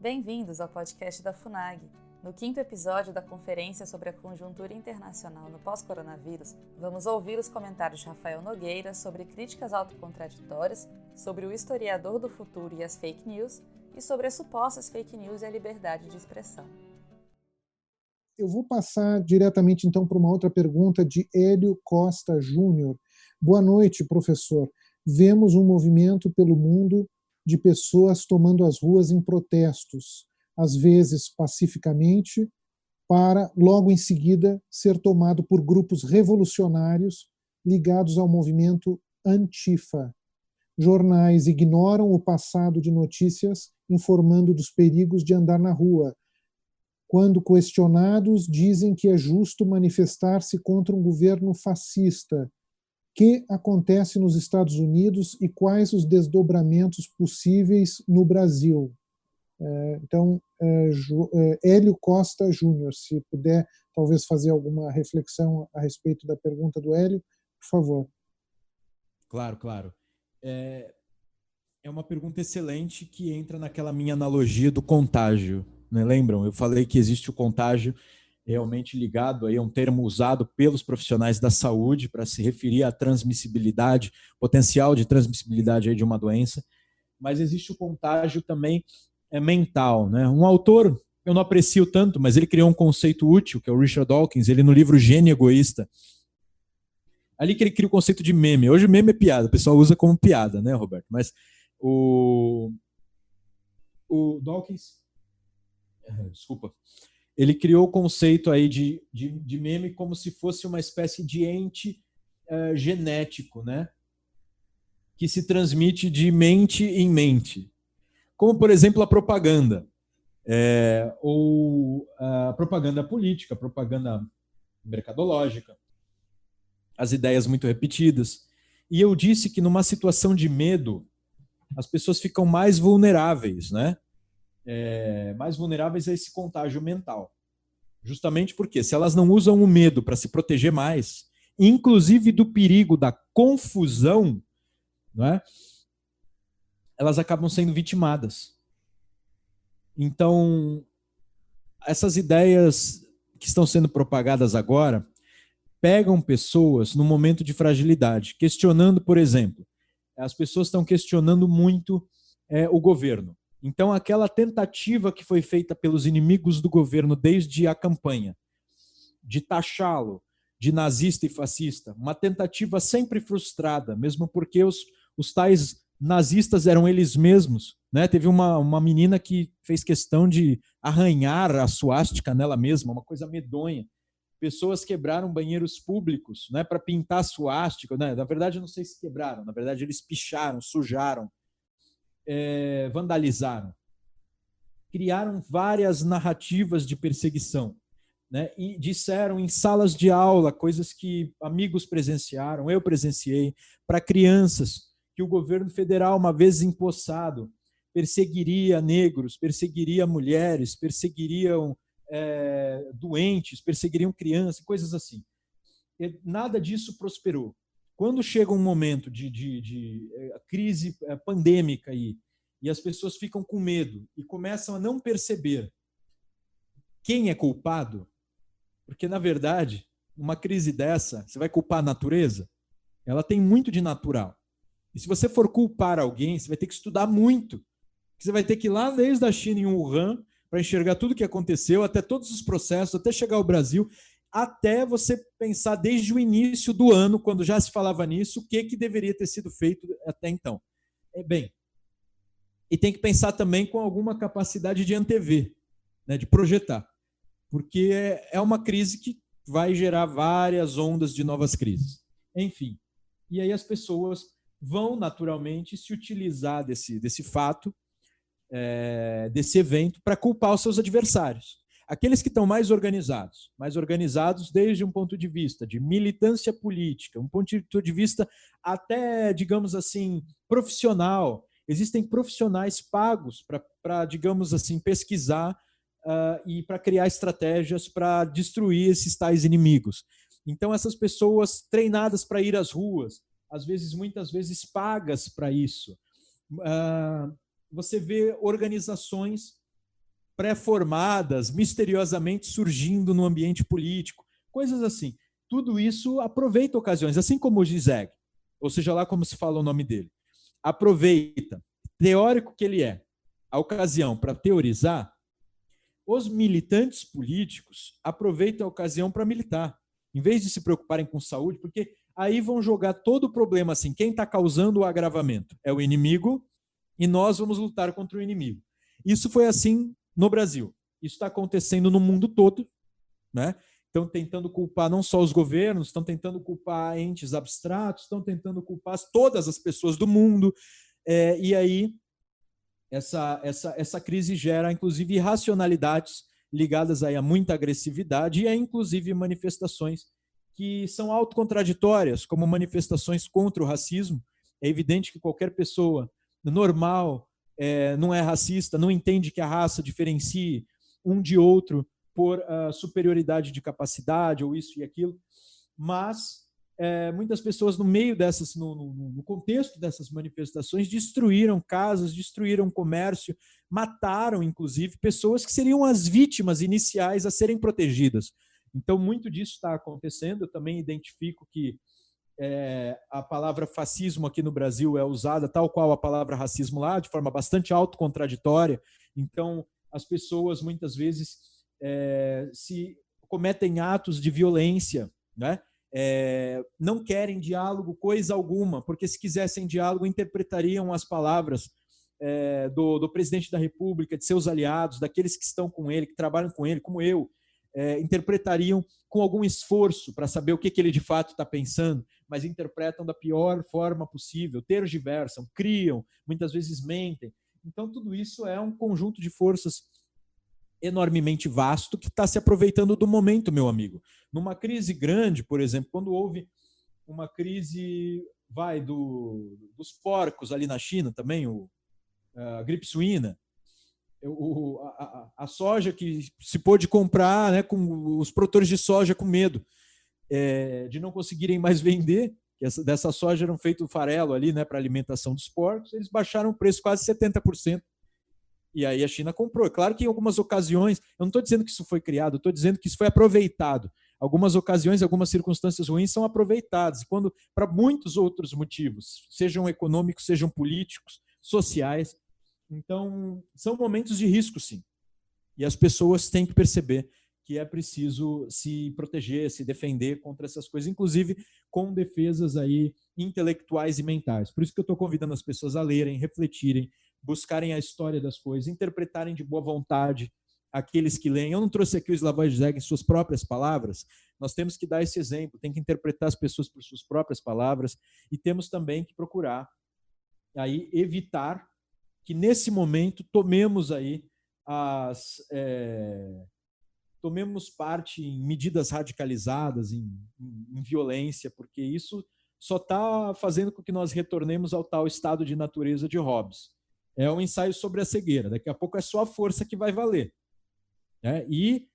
Bem-vindos ao podcast da FUNAG. No quinto episódio da Conferência sobre a Conjuntura Internacional no Pós-Coronavírus, vamos ouvir os comentários de Rafael Nogueira sobre críticas autocontraditórias, sobre o historiador do futuro e as fake news, e sobre as supostas fake news e a liberdade de expressão. Eu vou passar diretamente então para uma outra pergunta de Hélio Costa Júnior. Boa noite, professor. Vemos um movimento pelo mundo de pessoas tomando as ruas em protestos, às vezes pacificamente, para logo em seguida ser tomado por grupos revolucionários ligados ao movimento Antifa. Jornais ignoram o passado de notícias informando dos perigos de andar na rua. Quando questionados, dizem que é justo manifestar-se contra um governo fascista que acontece nos Estados Unidos e quais os desdobramentos possíveis no Brasil. É, então, é, é, Hélio Costa Júnior, se puder talvez fazer alguma reflexão a respeito da pergunta do Hélio, por favor. Claro, claro. É, é uma pergunta excelente que entra naquela minha analogia do contágio. Né? Lembram? Eu falei que existe o contágio realmente ligado aí a um termo usado pelos profissionais da saúde para se referir à transmissibilidade, potencial de transmissibilidade aí de uma doença, mas existe o contágio também é, mental. Né? Um autor, eu não aprecio tanto, mas ele criou um conceito útil, que é o Richard Dawkins, ele no livro Gênio Egoísta, ali que ele cria o conceito de meme. Hoje meme é piada, o pessoal usa como piada, né, Roberto? Mas o, o Dawkins, desculpa, ele criou o conceito aí de, de, de meme como se fosse uma espécie de ente uh, genético, né? Que se transmite de mente em mente. Como, por exemplo, a propaganda. É, ou a propaganda política, a propaganda mercadológica, as ideias muito repetidas. E eu disse que numa situação de medo, as pessoas ficam mais vulneráveis, né? É, mais vulneráveis a esse contágio mental. Justamente porque, se elas não usam o medo para se proteger mais, inclusive do perigo da confusão, não é? elas acabam sendo vitimadas. Então, essas ideias que estão sendo propagadas agora pegam pessoas no momento de fragilidade, questionando, por exemplo, as pessoas estão questionando muito é, o governo. Então, aquela tentativa que foi feita pelos inimigos do governo desde a campanha, de taxá-lo de nazista e fascista, uma tentativa sempre frustrada, mesmo porque os, os tais nazistas eram eles mesmos. Né? Teve uma, uma menina que fez questão de arranhar a suástica nela mesma, uma coisa medonha. Pessoas quebraram banheiros públicos né, para pintar a suástica. Né? Na verdade, não sei se quebraram, na verdade, eles picharam, sujaram é, vandalizaram. Criaram várias narrativas de perseguição. Né? E disseram em salas de aula coisas que amigos presenciaram, eu presenciei, para crianças, que o governo federal, uma vez empossado, perseguiria negros, perseguiria mulheres, perseguiriam é, doentes, perseguiriam crianças, coisas assim. E nada disso prosperou. Quando chega um momento de, de, de eh, crise eh, pandêmica aí, e as pessoas ficam com medo e começam a não perceber quem é culpado, porque, na verdade, uma crise dessa, você vai culpar a natureza? Ela tem muito de natural. E se você for culpar alguém, você vai ter que estudar muito. Você vai ter que ir lá desde a China em Wuhan para enxergar tudo o que aconteceu, até todos os processos, até chegar ao Brasil até você pensar desde o início do ano, quando já se falava nisso, o que, que deveria ter sido feito até então. É bem. E tem que pensar também com alguma capacidade de antever, né, de projetar. Porque é, é uma crise que vai gerar várias ondas de novas crises. Enfim. E aí as pessoas vão naturalmente se utilizar desse, desse fato, é, desse evento, para culpar os seus adversários. Aqueles que estão mais organizados, mais organizados desde um ponto de vista de militância política, um ponto de vista até, digamos assim, profissional. Existem profissionais pagos para, digamos assim, pesquisar uh, e para criar estratégias para destruir esses tais inimigos. Então, essas pessoas treinadas para ir às ruas, às vezes, muitas vezes, pagas para isso. Uh, você vê organizações pré-formadas, misteriosamente surgindo no ambiente político, coisas assim. Tudo isso aproveita ocasiões, assim como o Gizeg, ou seja lá como se fala o nome dele. Aproveita, teórico que ele é, a ocasião para teorizar, os militantes políticos aproveitam a ocasião para militar, em vez de se preocuparem com saúde, porque aí vão jogar todo o problema assim, quem está causando o agravamento é o inimigo e nós vamos lutar contra o inimigo. Isso foi assim no Brasil. Isso está acontecendo no mundo todo, né? Estão tentando culpar não só os governos, estão tentando culpar entes abstratos, estão tentando culpar todas as pessoas do mundo. É, e aí, essa, essa, essa crise gera, inclusive, irracionalidades ligadas aí a muita agressividade e a, inclusive, manifestações que são autocontraditórias, como manifestações contra o racismo. É evidente que qualquer pessoa normal, é, não é racista, não entende que a raça diferencie um de outro por uh, superioridade de capacidade ou isso e aquilo, mas é, muitas pessoas no meio dessas, no, no, no, contexto dessas manifestações, destruíram casas, destruíram comércio, mataram, inclusive, pessoas que seriam as vítimas iniciais a serem protegidas. Então, muito disso está acontecendo. Eu também identifico que é, a palavra fascismo aqui no Brasil é usada tal qual a palavra racismo lá, de forma bastante autocontraditória. Então, as pessoas muitas vezes é, se cometem atos de violência, né? É, não querem diálogo, coisa alguma, porque se quisessem diálogo, interpretariam as palavras é, do, do, presidente da República, de seus aliados, daqueles que estão com ele, que trabalham com ele, como eu, é, interpretariam com algum esforço para saber o que, que ele de fato está pensando, mas interpretam da pior forma possível, tergiversam, criam, muitas vezes mentem. Então, tudo isso é um conjunto de forças enormemente vasto que está se aproveitando do momento, meu amigo. Numa crise grande, por exemplo, quando houve uma crise, vai, do, dos porcos ali na China também, o, a gripe suína, o, a, a, soja que se pôde comprar né, com os produtores de soja com medo é, de não conseguirem mais vender, que essa, dessa soja eram feito farelo ali né, para alimentação dos porcos, eles baixaram o preço quase 70%. E aí a China comprou. É claro que em algumas ocasiões, eu não estou dizendo que isso foi criado, estou dizendo que isso foi aproveitado. Algumas ocasiões, algumas circunstâncias ruins são aproveitadas. Quando, para muitos outros motivos, sejam econômicos, sejam políticos, sociais, então, são momentos de risco, sim. E as pessoas têm que perceber que é preciso se proteger, se defender contra essas coisas, inclusive com defesas aí intelectuais e mentais. Por isso que eu estou convidando as pessoas a lerem, refletirem, buscarem a história das coisas, interpretarem de boa vontade aqueles que leem. Eu não trouxe aqui o Slavoj Zizek em suas próprias palavras. Nós temos que dar esse exemplo, tem que interpretar as pessoas por suas próprias palavras e temos também que procurar aí evitar que nesse momento tomemos aí as é, tomemos parte em medidas radicalizadas, em, em, em violência, porque isso só está fazendo com que nós retornemos ao tal estado de natureza de Hobbes. É um ensaio sobre a cegueira. Daqui a pouco é só a força que vai valer. Né? E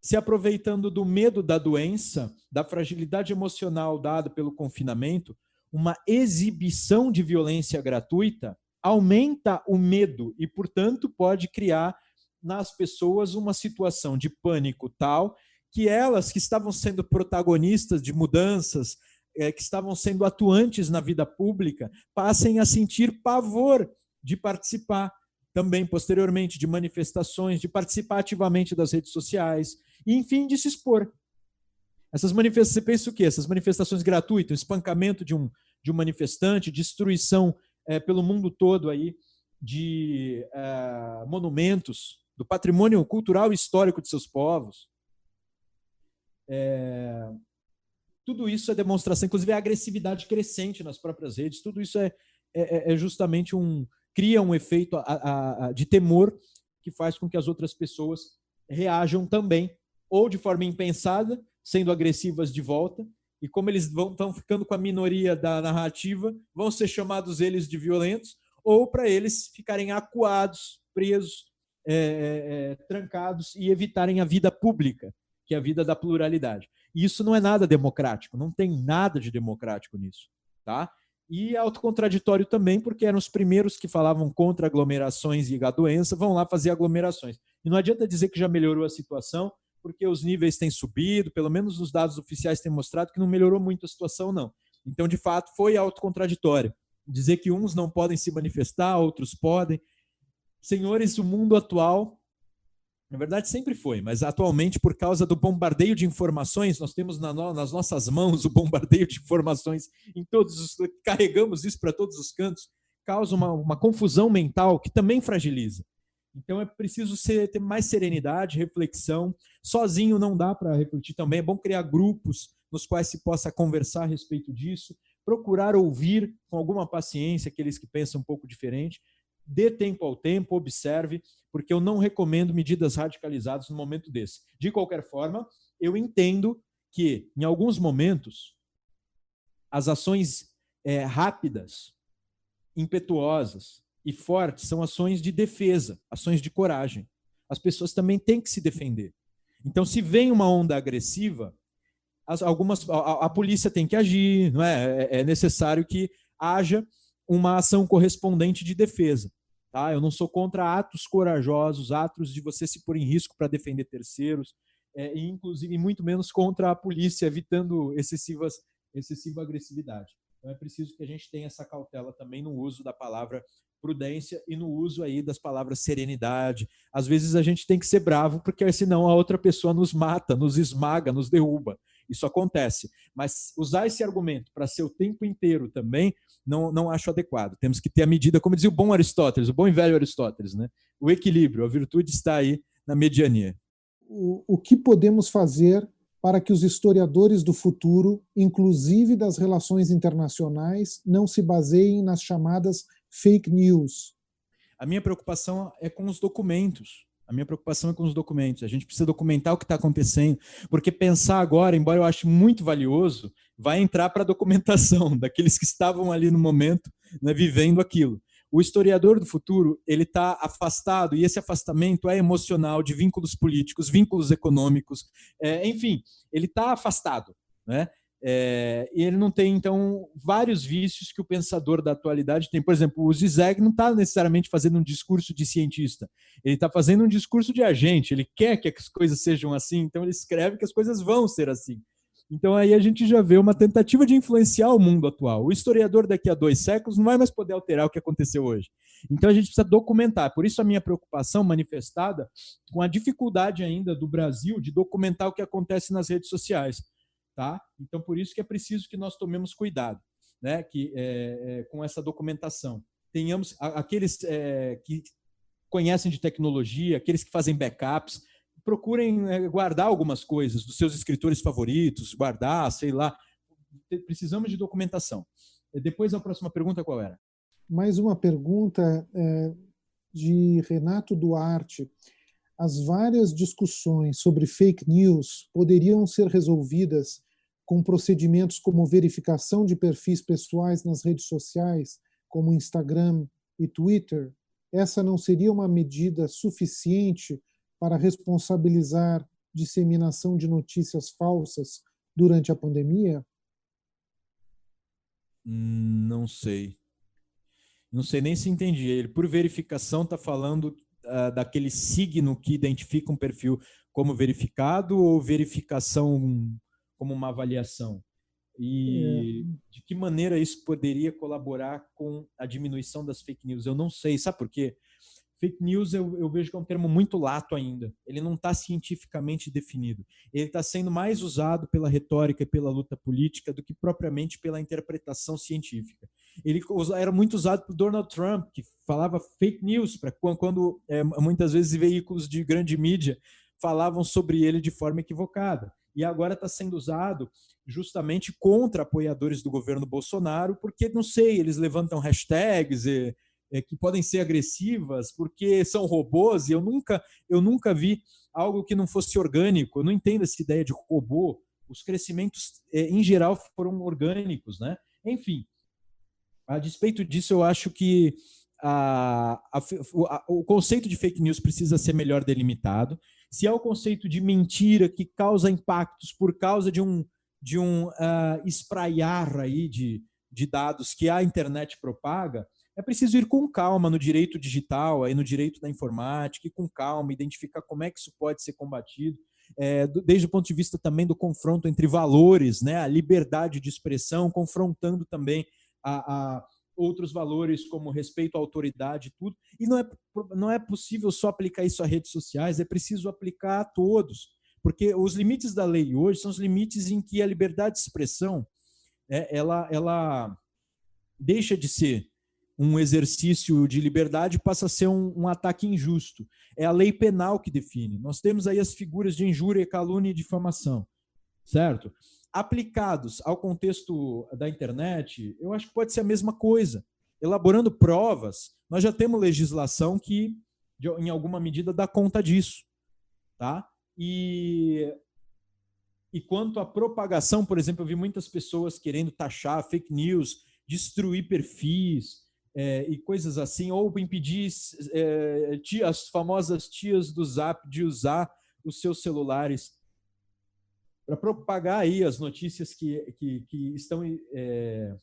se aproveitando do medo da doença, da fragilidade emocional dada pelo confinamento, uma exibição de violência gratuita aumenta o medo e, portanto, pode criar nas pessoas uma situação de pânico tal que elas que estavam sendo protagonistas de mudanças, é, que estavam sendo atuantes na vida pública, passem a sentir pavor de participar também posteriormente de manifestações, de participar ativamente das redes sociais, e enfim, de se expor. Essas manifestações, você pensa o quê? Essas manifestações gratuitas, espancamento de um, de um manifestante, destruição é, pelo mundo todo aí de é, monumentos, do patrimônio cultural e histórico de seus povos. É, tudo isso é demonstração, inclusive a agressividade crescente nas próprias redes, tudo isso é, é, é justamente um. cria um efeito a, a, a, de temor que faz com que as outras pessoas reajam também, ou de forma impensada, sendo agressivas de volta, e como eles estão ficando com a minoria da narrativa, vão ser chamados eles de violentos, ou para eles ficarem acuados, presos, é, é, é, trancados e evitarem a vida pública, que é a vida da pluralidade. E isso não é nada democrático, não tem nada de democrático nisso. Tá? E é autocontraditório também, porque eram os primeiros que falavam contra aglomerações e a doença, vão lá fazer aglomerações. E não adianta dizer que já melhorou a situação, porque os níveis têm subido, pelo menos os dados oficiais têm mostrado que não melhorou muito a situação, não. Então, de fato, foi autocontraditório. Dizer que uns não podem se manifestar, outros podem. Senhores, o mundo atual, na verdade sempre foi, mas atualmente, por causa do bombardeio de informações, nós temos nas nossas mãos o bombardeio de informações em todos os. carregamos isso para todos os cantos, causa uma, uma confusão mental que também fragiliza. Então é preciso ser, ter mais serenidade, reflexão. Sozinho não dá para refletir também. É bom criar grupos nos quais se possa conversar a respeito disso, procurar ouvir com alguma paciência aqueles que pensam um pouco diferente. Dê tempo ao tempo, observe, porque eu não recomendo medidas radicalizadas no momento desse. De qualquer forma, eu entendo que, em alguns momentos, as ações é, rápidas, impetuosas, e fortes são ações de defesa, ações de coragem. As pessoas também têm que se defender. Então, se vem uma onda agressiva, as, algumas, a, a, polícia tem que agir, não é? é? É necessário que haja uma ação correspondente de defesa. Tá? Eu não sou contra atos corajosos, atos de você se pôr em risco para defender terceiros, é, e inclusive muito menos contra a polícia, evitando excessivas, excessiva agressividade. Então é preciso que a gente tenha essa cautela também no uso da palavra prudência e no uso aí das palavras serenidade. Às vezes a gente tem que ser bravo, porque senão a outra pessoa nos mata, nos esmaga, nos derruba. Isso acontece. Mas usar esse argumento para ser o tempo inteiro também, não, não acho adequado. Temos que ter a medida, como dizia o bom Aristóteles, o bom e velho Aristóteles, né? o equilíbrio, a virtude está aí na mediania. O, o que podemos fazer para que os historiadores do futuro, inclusive das relações internacionais, não se baseiem nas chamadas fake news? A minha preocupação é com os documentos. A minha preocupação é com os documentos. A gente precisa documentar o que está acontecendo, porque pensar agora, embora eu ache muito valioso, vai entrar para a documentação daqueles que estavam ali no momento, né, vivendo aquilo. O historiador do futuro ele está afastado e esse afastamento é emocional de vínculos políticos, vínculos econômicos, é, enfim, ele está afastado, né? É, e ele não tem, então, vários vícios que o pensador da atualidade tem. Por exemplo, o Zizek não está necessariamente fazendo um discurso de cientista, ele está fazendo um discurso de agente, ele quer que as coisas sejam assim, então ele escreve que as coisas vão ser assim. Então aí a gente já vê uma tentativa de influenciar o mundo atual. O historiador daqui a dois séculos não vai mais poder alterar o que aconteceu hoje. Então a gente precisa documentar. Por isso a minha preocupação manifestada com a dificuldade ainda do Brasil de documentar o que acontece nas redes sociais tá? Então, por isso que é preciso que nós tomemos cuidado, né? Que é, é, com essa documentação tenhamos aqueles é, que conhecem de tecnologia, aqueles que fazem backups, procurem é, guardar algumas coisas dos seus escritores favoritos, guardar, sei lá. Precisamos de documentação. Depois a próxima pergunta qual era? Mais uma pergunta é, de Renato Duarte as várias discussões sobre fake news poderiam ser resolvidas com procedimentos como verificação de perfis pessoais nas redes sociais, como Instagram e Twitter, essa não seria uma medida suficiente para responsabilizar disseminação de notícias falsas durante a pandemia? Não sei. Não sei nem se entendi. Ele, por verificação, está falando uh, daquele signo que identifica um perfil como verificado ou verificação como uma avaliação? E é. de que maneira isso poderia colaborar com a diminuição das fake news? Eu não sei. Sabe por quê? Fake news eu, eu vejo que é um termo muito lato ainda. Ele não está cientificamente definido. Ele está sendo mais usado pela retórica e pela luta política do que propriamente pela interpretação científica. Ele era muito usado por Donald Trump, que falava fake news, para quando é, muitas vezes veículos de grande mídia falavam sobre ele de forma equivocada e agora está sendo usado justamente contra apoiadores do governo Bolsonaro, porque, não sei, eles levantam hashtags e, é, que podem ser agressivas, porque são robôs, e eu nunca, eu nunca vi algo que não fosse orgânico. Eu não entendo essa ideia de robô. Os crescimentos, é, em geral, foram orgânicos, né? Enfim, a despeito disso, eu acho que a, a, a, o conceito de fake news precisa ser melhor delimitado. Se é o conceito de mentira que causa impactos por causa de um, de um uh, espraiar aí de, de dados que a internet propaga, É preciso ir com calma no direito digital, aí no direito da informática, e com calma, identificar como é que isso pode ser combatido, é, desde o ponto de vista também do confronto entre valores, né, a liberdade de expressão, confrontando também a, a outros valores como respeito à autoridade e tudo. E não é, não é possível só aplicar isso a redes sociais, é preciso aplicar a todos. Porque os limites da lei hoje são os limites em que a liberdade de expressão é, ela, ela deixa de ser um exercício de liberdade passa a ser um, um, ataque injusto. É a lei penal que define. Nós temos aí as figuras de injúria, calúnia e difamação, certo? Aplicados ao contexto da internet, eu acho que pode ser a mesma coisa. Elaborando provas, nós já temos legislação que, em alguma medida, dá conta disso, tá? E e quanto à propagação, por exemplo, eu vi muitas pessoas querendo taxar fake news, destruir perfis, é, e coisas assim, ou impedir é, as famosas tias do Zap de usar os seus celulares para propagar aí as notícias que, que, que estão é,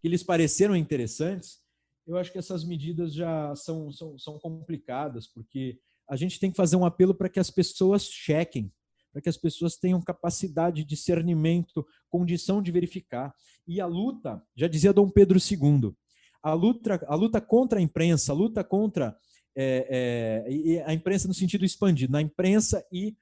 que lhes pareceram interessantes, eu acho que essas medidas já são, são, são complicadas, porque a gente tem que fazer um apelo para que as pessoas chequem, para que as pessoas tenham capacidade de discernimento, condição de verificar. E a luta, já dizia Dom Pedro II, a luta, a luta contra a imprensa, a luta contra é, é, a imprensa no sentido expandido, na imprensa e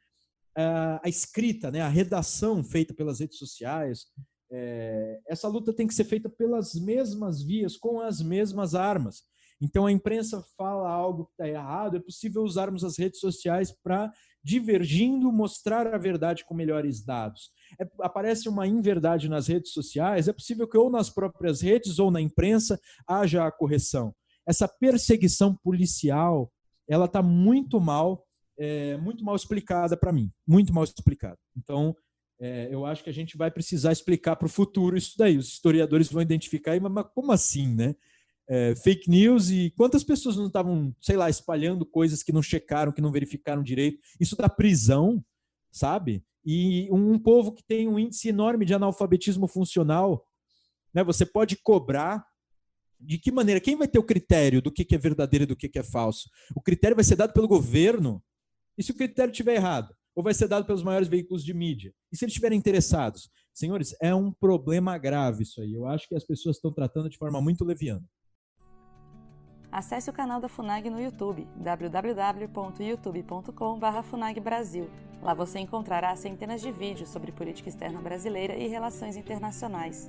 a, escrita, né, a redação feita pelas redes sociais, é, essa luta tem que ser feita pelas mesmas vias, com as mesmas armas. Então a imprensa fala algo que está errado, é possível usarmos as redes sociais para, divergindo, mostrar a verdade com melhores dados. É, aparece uma inverdade nas redes sociais, é possível que ou nas próprias redes ou na imprensa haja a correção. Essa perseguição policial, ela está muito mal, é, muito mal explicada para mim, muito mal explicada. Então, é, eu acho que a gente vai precisar explicar para o futuro isso daí. Os historiadores vão identificar, mas como assim, né? é, fake news e quantas pessoas não estavam, sei lá, espalhando coisas que não checaram, que não verificaram direito. Isso dá prisão, sabe? E um, povo que tem um índice enorme de analfabetismo funcional, né? Você pode cobrar de que maneira? Quem vai ter o critério do que é verdadeiro e do que é falso? O critério vai ser dado pelo governo? E se o critério estiver errado? Ou vai ser dado pelos maiores veículos de mídia? E se eles estiverem interessados? Senhores, é um problema grave isso aí. Eu acho que as pessoas estão tratando de forma muito leviana acesse o canal da FUNAG no YouTube, www.youtube.com.br FUNAGBrasil. Lá você encontrará centenas de vídeos sobre política externa brasileira e relações internacionais.